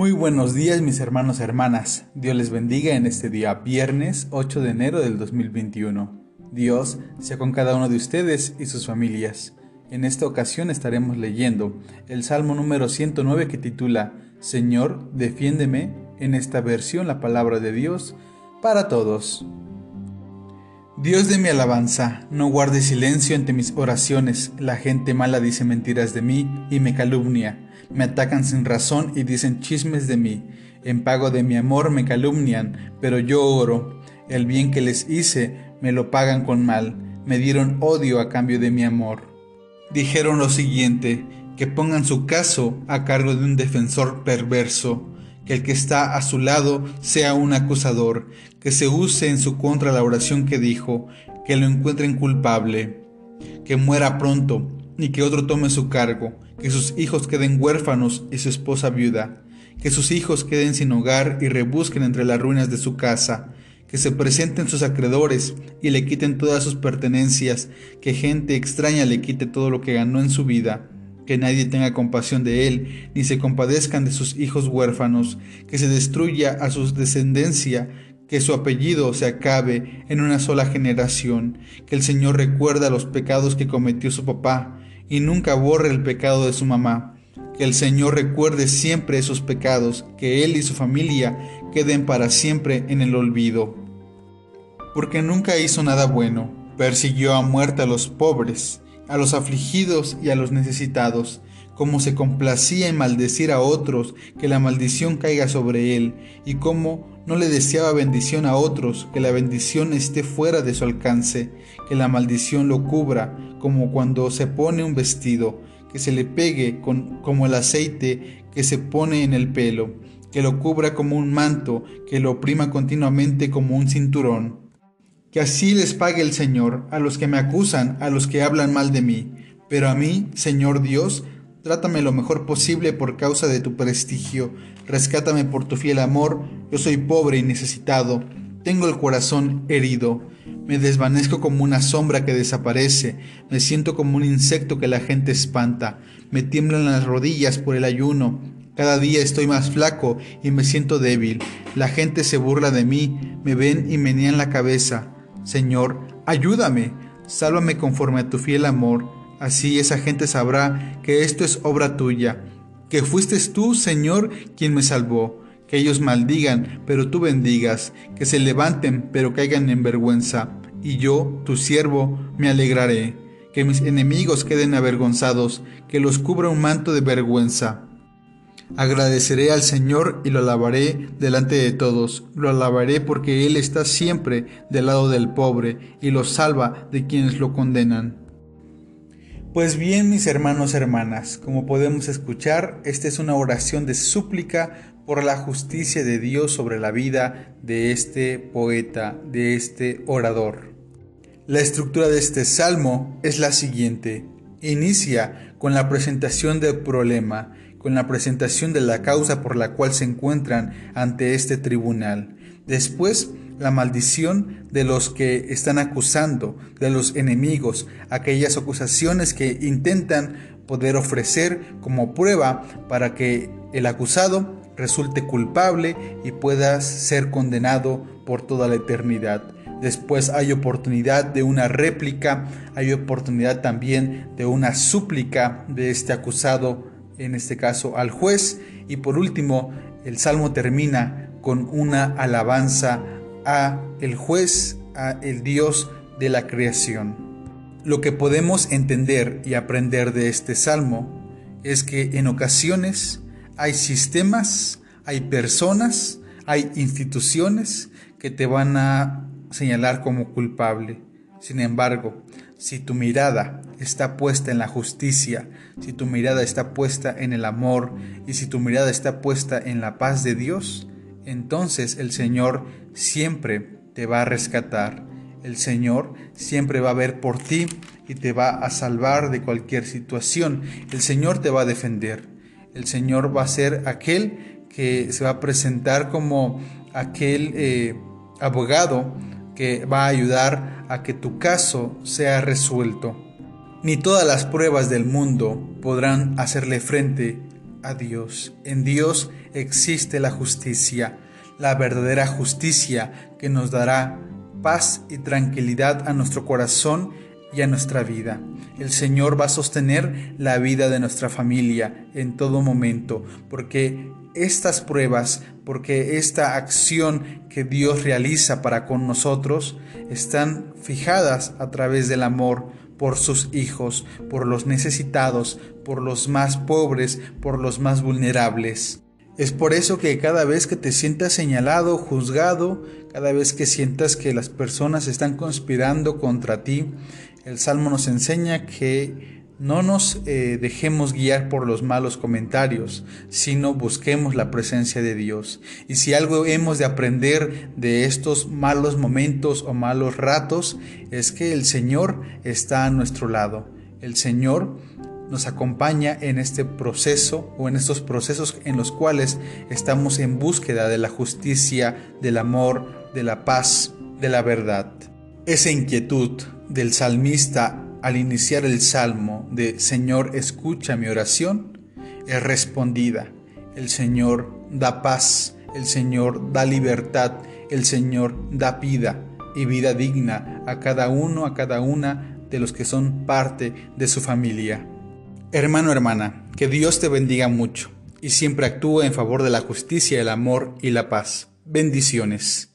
Muy buenos días mis hermanos y hermanas. Dios les bendiga en este día viernes 8 de enero del 2021. Dios sea con cada uno de ustedes y sus familias. En esta ocasión estaremos leyendo el Salmo número 109 que titula Señor, defiéndeme, en esta versión la palabra de Dios para todos. Dios de mi alabanza, no guarde silencio ante mis oraciones. La gente mala dice mentiras de mí y me calumnia. Me atacan sin razón y dicen chismes de mí. En pago de mi amor me calumnian, pero yo oro. El bien que les hice me lo pagan con mal. Me dieron odio a cambio de mi amor. Dijeron lo siguiente, que pongan su caso a cargo de un defensor perverso, que el que está a su lado sea un acusador, que se use en su contra la oración que dijo, que lo encuentren culpable, que muera pronto, ni que otro tome su cargo, que sus hijos queden huérfanos y su esposa viuda, que sus hijos queden sin hogar y rebusquen entre las ruinas de su casa, que se presenten sus acreedores y le quiten todas sus pertenencias, que gente extraña le quite todo lo que ganó en su vida, que nadie tenga compasión de él, ni se compadezcan de sus hijos huérfanos, que se destruya a su descendencia, que su apellido se acabe en una sola generación, que el Señor recuerda los pecados que cometió su papá, y nunca borre el pecado de su mamá. Que el Señor recuerde siempre esos pecados, que Él y su familia queden para siempre en el olvido. Porque nunca hizo nada bueno, persiguió a muerte a los pobres, a los afligidos y a los necesitados, como se complacía en maldecir a otros, que la maldición caiga sobre él, y como no le deseaba bendición a otros, que la bendición esté fuera de su alcance, que la maldición lo cubra, como cuando se pone un vestido, que se le pegue con, como el aceite que se pone en el pelo, que lo cubra como un manto, que lo oprima continuamente como un cinturón. Que así les pague el Señor a los que me acusan, a los que hablan mal de mí. Pero a mí, Señor Dios, Trátame lo mejor posible por causa de tu prestigio. Rescátame por tu fiel amor. Yo soy pobre y necesitado. Tengo el corazón herido. Me desvanezco como una sombra que desaparece. Me siento como un insecto que la gente espanta. Me tiemblan las rodillas por el ayuno. Cada día estoy más flaco y me siento débil. La gente se burla de mí, me ven y menean la cabeza. Señor, ayúdame. Sálvame conforme a tu fiel amor Así esa gente sabrá que esto es obra tuya, que fuiste tú, Señor, quien me salvó. Que ellos maldigan, pero tú bendigas, que se levanten, pero caigan en vergüenza. Y yo, tu siervo, me alegraré. Que mis enemigos queden avergonzados, que los cubra un manto de vergüenza. Agradeceré al Señor y lo alabaré delante de todos. Lo alabaré porque Él está siempre del lado del pobre y lo salva de quienes lo condenan. Pues bien, mis hermanos hermanas, como podemos escuchar, esta es una oración de súplica por la justicia de Dios sobre la vida de este poeta, de este orador. La estructura de este salmo es la siguiente. Inicia con la presentación del problema, con la presentación de la causa por la cual se encuentran ante este tribunal. Después la maldición de los que están acusando, de los enemigos, aquellas acusaciones que intentan poder ofrecer como prueba para que el acusado resulte culpable y pueda ser condenado por toda la eternidad. Después hay oportunidad de una réplica, hay oportunidad también de una súplica de este acusado, en este caso al juez. Y por último, el salmo termina con una alabanza a el juez, a el Dios de la creación. Lo que podemos entender y aprender de este salmo es que en ocasiones hay sistemas, hay personas, hay instituciones que te van a señalar como culpable. Sin embargo, si tu mirada está puesta en la justicia, si tu mirada está puesta en el amor y si tu mirada está puesta en la paz de Dios, entonces el Señor siempre te va a rescatar. El Señor siempre va a ver por ti y te va a salvar de cualquier situación. El Señor te va a defender. El Señor va a ser aquel que se va a presentar como aquel eh, abogado que va a ayudar a que tu caso sea resuelto. Ni todas las pruebas del mundo podrán hacerle frente a Dios. En Dios existe la justicia, la verdadera justicia que nos dará paz y tranquilidad a nuestro corazón y a nuestra vida. El Señor va a sostener la vida de nuestra familia en todo momento, porque estas pruebas, porque esta acción que Dios realiza para con nosotros, están fijadas a través del amor por sus hijos, por los necesitados, por los más pobres, por los más vulnerables. Es por eso que cada vez que te sientas señalado, juzgado, cada vez que sientas que las personas están conspirando contra ti, el Salmo nos enseña que no nos eh, dejemos guiar por los malos comentarios, sino busquemos la presencia de Dios. Y si algo hemos de aprender de estos malos momentos o malos ratos, es que el Señor está a nuestro lado. El Señor nos acompaña en este proceso o en estos procesos en los cuales estamos en búsqueda de la justicia, del amor, de la paz, de la verdad. Esa inquietud del salmista al iniciar el salmo de Señor escucha mi oración es respondida. El Señor da paz, el Señor da libertad, el Señor da vida y vida digna a cada uno, a cada una de los que son parte de su familia. Hermano, hermana, que Dios te bendiga mucho y siempre actúe en favor de la justicia, el amor y la paz. Bendiciones.